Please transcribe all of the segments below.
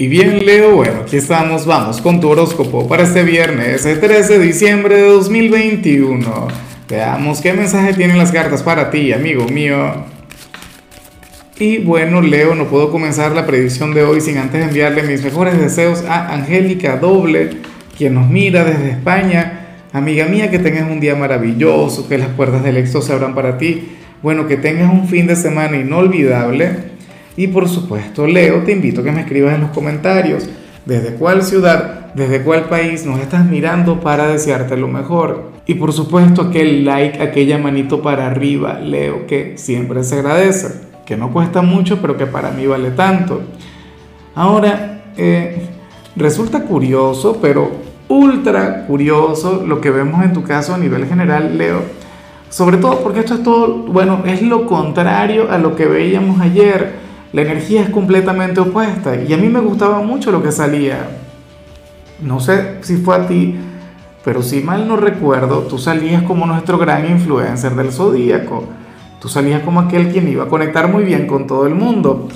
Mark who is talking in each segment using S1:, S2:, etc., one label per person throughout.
S1: Y bien, Leo, bueno, aquí estamos, vamos con tu horóscopo para este viernes, el 13 de diciembre de 2021. Veamos qué mensaje tienen las cartas para ti, amigo mío. Y bueno, Leo, no puedo comenzar la predicción de hoy sin antes enviarle mis mejores deseos a Angélica Doble, quien nos mira desde España. Amiga mía, que tengas un día maravilloso, que las puertas del éxito se abran para ti. Bueno, que tengas un fin de semana inolvidable y por supuesto, Leo, te invito a que me escribas en los comentarios desde cuál ciudad, desde cuál país nos estás mirando para desearte lo mejor. Y por supuesto, aquel like, aquella manito para arriba, Leo, que siempre se agradece, que no cuesta mucho, pero que para mí vale tanto. Ahora, eh, resulta curioso, pero ultra curioso lo que vemos en tu caso a nivel general, Leo. Sobre todo porque esto es todo, bueno, es lo contrario a lo que veíamos ayer la energía es completamente opuesta y a mí me gustaba mucho lo que salía. No sé si fue a ti, pero si mal no recuerdo, tú salías como nuestro gran influencer del zodíaco. Tú salías como aquel quien iba a conectar muy bien con todo el mundo.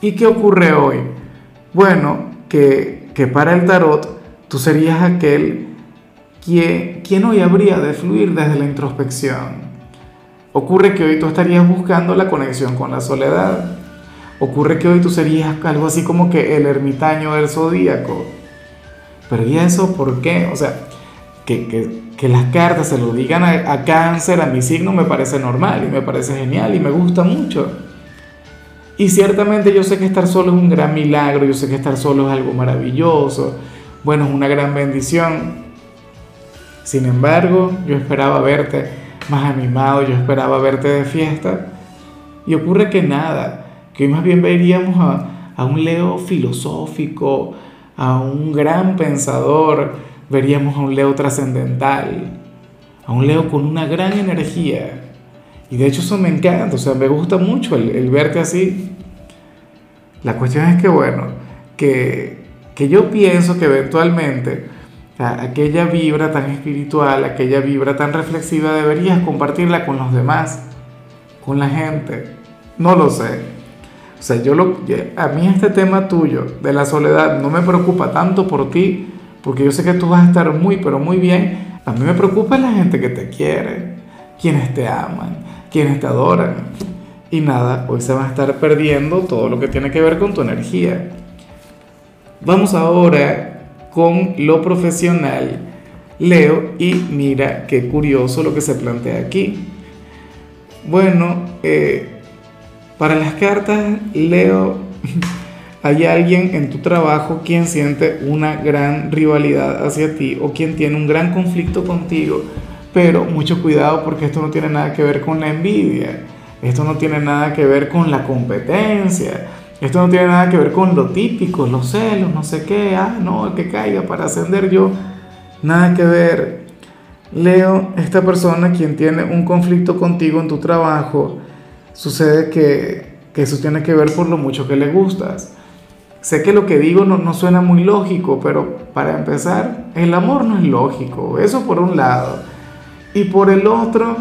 S1: ¿Y qué ocurre hoy? Bueno, que, que para el tarot tú serías aquel quien, quien hoy habría de fluir desde la introspección. Ocurre que hoy tú estarías buscando la conexión con la soledad Ocurre que hoy tú serías algo así como que el ermitaño del zodíaco. Pero ¿y eso por qué? O sea, que, las cartas se lo digan a, cáncer, a mi signo, me parece normal y me parece genial y me gusta mucho. Y ciertamente yo sé que estar solo es un gran milagro, yo sé que estar solo es algo maravilloso, bueno, es una gran bendición. Sin embargo, yo esperaba verte más animado, yo esperaba verte de fiesta. Y ocurre que nada, que más bien veríamos a, un Leo filosófico, a un gran pensador, veríamos a un Leo trascendental, a un Leo con una gran energía. Y de hecho eso me encanta, o sea, me gusta mucho el, verte así. La cuestión es que, bueno, que, que yo pienso que eventualmente aquella vibra tan espiritual, aquella vibra tan reflexiva, deberías compartirla con los demás, con la gente. No lo sé. O sea, yo lo, a mí este tema tuyo de la soledad no me preocupa tanto por ti, porque yo sé que tú vas a estar muy, pero muy bien. A mí me preocupa la gente que te quiere, quienes te aman, quienes te adoran. Y nada, hoy se va a estar perdiendo todo lo que tiene que ver con tu energía. Vamos ahora con lo profesional. Leo y mira qué curioso lo que se plantea aquí. Bueno, eh, para las cartas, Leo, hay alguien en tu trabajo quien siente una gran rivalidad hacia ti o quien tiene un gran conflicto contigo, pero mucho cuidado porque esto no tiene nada que ver con la envidia, esto no tiene nada que ver con la competencia, esto no tiene nada que ver con lo típico, los celos, no sé qué, ah, no, que caiga para ascender yo, nada que ver. Leo, esta persona quien tiene un conflicto contigo en tu trabajo, sucede que, eso tiene que ver por lo mucho que le gustas. Sé que lo que digo no, no suena muy lógico, pero para empezar, el amor no es lógico, eso por un lado. Y por el otro,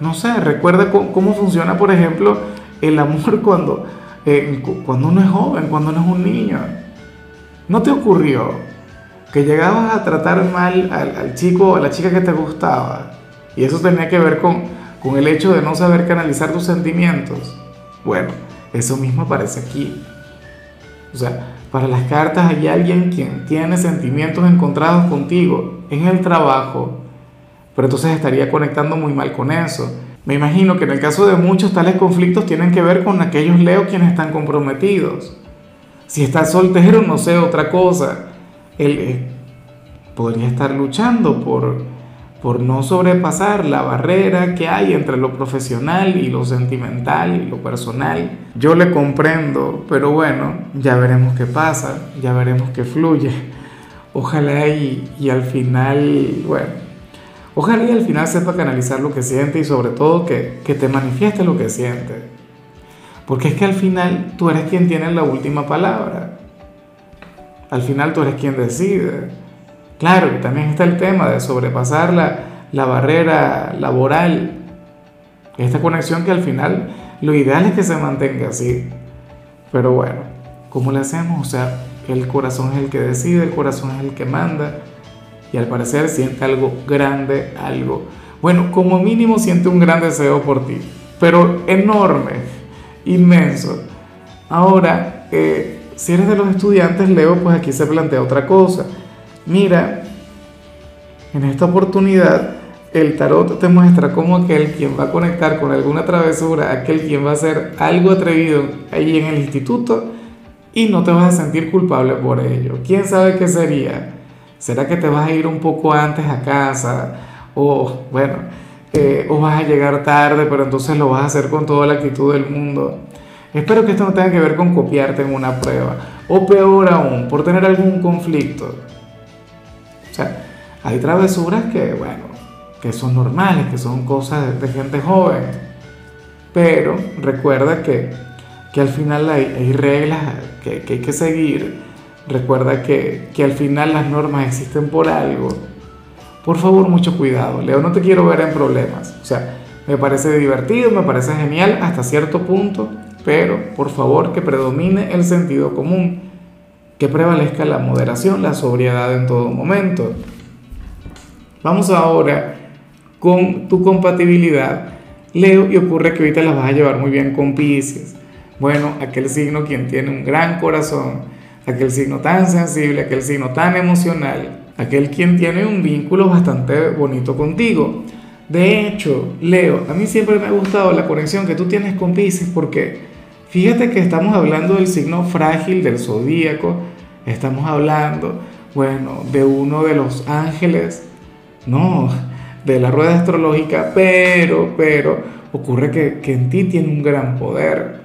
S1: no sé, recuerda cómo, funciona, por ejemplo, el amor cuando, eh, cuando uno es joven, cuando uno es un niño. ¿No te ocurrió que llegabas a tratar mal al, al chico o a la chica que te gustaba? Y eso tenía que ver con, con el hecho de no saber canalizar tus sentimientos. Bueno, eso mismo aparece aquí. O sea, para las cartas hay alguien quien tiene sentimientos encontrados contigo en el trabajo, pero entonces estaría conectando muy mal con eso. Me imagino que en el caso de muchos tales conflictos tienen que ver con aquellos Leo quienes están comprometidos. Si está soltero, no sé, otra cosa. Él eh, podría estar luchando por, por no sobrepasar la barrera que hay entre lo profesional y lo sentimental y lo personal. Yo le comprendo, pero bueno, ya veremos qué pasa, ya veremos qué fluye. Ojalá y, y al final, bueno, ojalá y al final sepa canalizar lo que siente y sobre todo que, que te manifieste lo que siente. Porque es que al final tú eres quien tiene la última palabra. Al final tú eres quien decide. Claro, también está el tema de sobrepasar la, barrera laboral, esta conexión que al final lo ideal es que se mantenga así. Pero bueno, ¿cómo le hacemos? O sea, el corazón es el que decide, el corazón es el que manda y al parecer siente algo grande, algo, bueno, como mínimo siente un gran deseo por ti, pero enorme, inmenso. Ahora, eh, si eres de los estudiantes, Leo, pues aquí se plantea otra cosa. Mira, en esta oportunidad, el tarot te muestra como aquel quien va a conectar con alguna travesura, aquel quien va a hacer algo atrevido ahí en el instituto y no te vas a sentir culpable por ello. ¿Quién sabe qué sería? ¿Será que te vas a ir un poco antes a casa? O, bueno, eh, o vas a llegar tarde, pero entonces lo vas a hacer con toda la actitud del mundo. Espero que esto no tenga que ver con copiarte en una prueba. O peor aún, por tener algún conflicto. O sea, hay travesuras que, bueno, que son normales, que son cosas de, gente joven. Pero recuerda que, que al final hay, reglas que, que hay que seguir Recuerda que, al final las normas existen por algo. Por favor, mucho cuidado. Leo, no te quiero ver en problemas. O sea, me parece divertido, me parece genial hasta cierto punto, pero por favor que predomine el sentido común, que prevalezca la moderación, la sobriedad en todo momento. Vamos ahora con tu compatibilidad. Leo, y ocurre que ahorita las vas a llevar muy bien con Pisces. Bueno, aquel signo quien tiene un gran corazón, aquel signo tan sensible, aquel signo tan emocional, aquel quien tiene un vínculo bastante bonito contigo. De hecho, Leo, a mí siempre me ha gustado la conexión que tú tienes con Pisces porque fíjate que estamos hablando del signo frágil del zodíaco, estamos hablando, bueno, de uno de los ángeles, no, de la rueda astrológica, pero, pero, ocurre que, que en ti tiene un gran poder.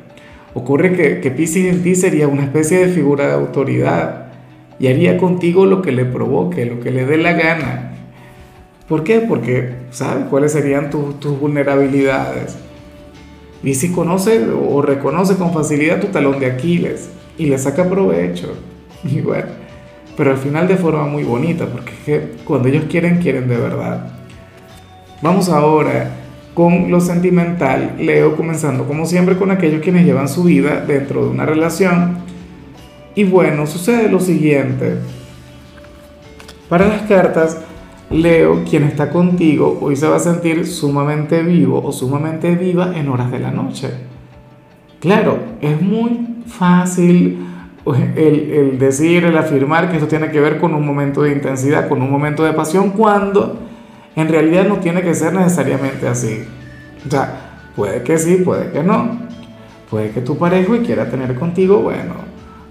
S1: Ocurre que, que Pisces en ti sería una especie de figura de autoridad y haría contigo lo que le provoque, lo que le dé la gana. ¿Por qué? Porque sabe cuáles serían tus vulnerabilidades. Pisces conoce o reconoce con facilidad tu talón de Aquiles y le saca provecho. Y pero al final de forma muy bonita, porque cuando ellos quieren, quieren de verdad. Vamos ahora con lo sentimental, Leo comenzando como siempre con aquellos quienes llevan su vida dentro de una relación. Y bueno, sucede lo siguiente. Para las cartas, Leo, quien está contigo, hoy se va a sentir sumamente vivo o sumamente viva en horas de la noche. Claro, es muy fácil el, el decir, el afirmar que esto tiene que ver con un momento de intensidad, con un momento de pasión, cuando en realidad no tiene que ser necesariamente así. O sea, puede que sí, puede que no. Puede que tu pareja quiera tener contigo, bueno,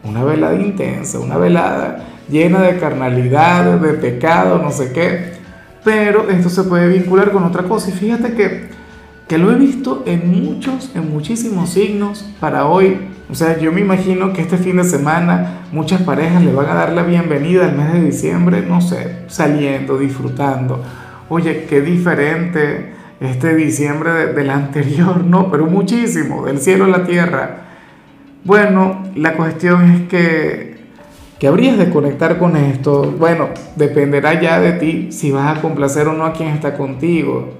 S1: una velada intensa, una velada llena de carnalidad, de pecado, no sé qué. Pero esto se puede vincular con otra cosa. Y fíjate que, que lo he visto en muchos, en muchísimos signos para hoy. O sea, yo me imagino que este fin de semana muchas parejas le van a dar la bienvenida al mes de diciembre, no sé, saliendo, disfrutando oye, qué diferente este diciembre del anterior, no, pero muchísimo, del cielo a la tierra. Bueno, la cuestión es que, que habrías de conectar con esto. Bueno, dependerá ya de ti si vas a complacer o no a quien está contigo.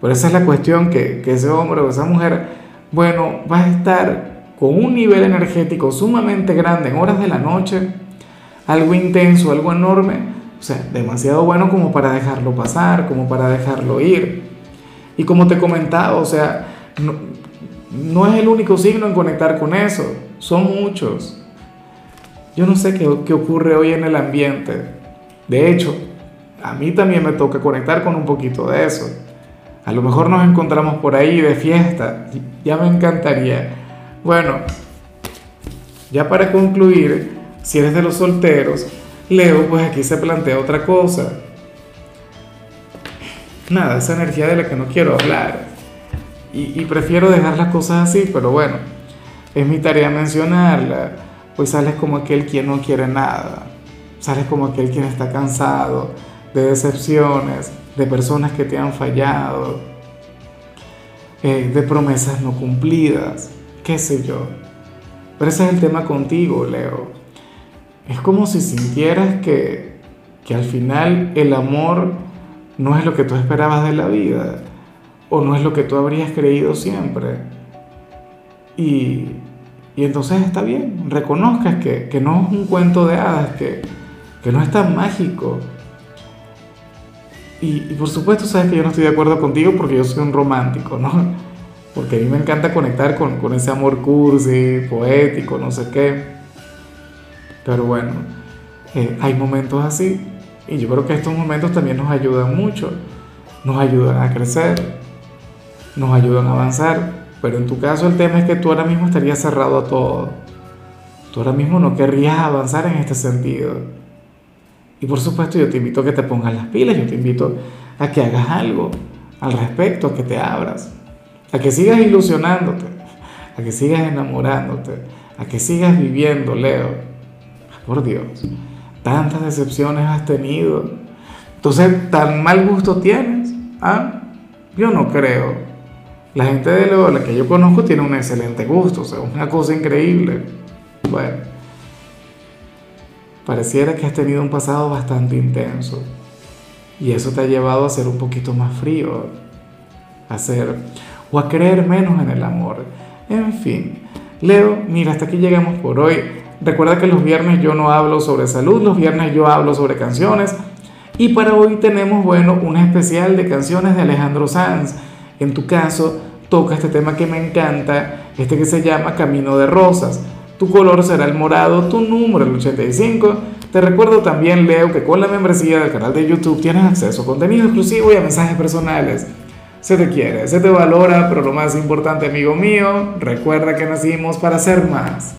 S1: Pero esa es la cuestión que, que ese hombre o esa mujer, bueno, va a estar con un nivel energético sumamente grande en horas de la noche, algo intenso, algo enorme, o sea, demasiado bueno como para dejarlo pasar, como para dejarlo ir. Y como te comentaba, o sea, no, es el único signo en conectar con eso, son muchos. Yo no sé qué, ocurre hoy en el ambiente. De hecho, a mí también me toca conectar con un poquito de eso. A lo mejor nos encontramos por ahí de fiesta, ya me encantaría. Bueno, ya para concluir, si eres de los solteros, Leo, pues aquí se plantea otra cosa. Nada, esa energía de la que no quiero hablar. Y, prefiero dejar las cosas así, pero bueno, es mi tarea mencionarla. Pues sales como aquel quien no quiere nada. Sales como aquel quien está cansado de decepciones, de personas que te han fallado, eh, de promesas no cumplidas, qué sé yo. Pero ese es el tema contigo, Leo es como si sintieras que, al final el amor no es lo que tú esperabas de la vida o no es lo que tú habrías creído siempre. Y, Y entonces está bien, reconozcas que, que no es un cuento de hadas, que, que no es tan mágico. Y, por supuesto sabes que yo no estoy de acuerdo contigo porque yo soy un romántico, ¿no? Porque a mí me encanta conectar con, con ese amor cursi, poético, no sé qué. Pero bueno, eh, hay momentos así. Y yo creo que estos momentos también nos ayudan mucho. Nos ayudan a crecer, nos ayudan a avanzar. Pero en tu caso el tema es que tú ahora mismo estarías cerrado a todo. Tú ahora mismo no querrías avanzar en este sentido. Y por supuesto yo te invito a que te pongas las pilas, yo te invito a que hagas algo al respecto, a que te abras, a que sigas ilusionándote, a que sigas enamorándote, a que sigas viviendo, Leo. Por Dios, tantas decepciones has tenido. Entonces, ¿tan mal gusto tienes? ¿Ah? Yo no creo. La gente de Leo, la que yo conozco, tiene un excelente gusto, o sea, una cosa increíble. Bueno, pareciera que has tenido un pasado bastante intenso y eso te ha llevado a ser un poquito más frío, a ser o a creer menos en el amor. En fin, Leo, mira, hasta aquí llegamos por hoy. Recuerda que los viernes yo no hablo sobre salud, los viernes yo hablo sobre canciones. Y para hoy tenemos, bueno, un especial de canciones de Alejandro Sanz en tu caso, toca este tema que me encanta, este que se llama Camino de Rosas. Tu color será el morado, tu número el 85. Te recuerdo también, Leo, que con la membresía del canal de YouTube tienes acceso a contenido exclusivo y a mensajes personales. Se te quiere, se te valora, pero lo más importante, amigo mío, recuerda que nacimos para ser más.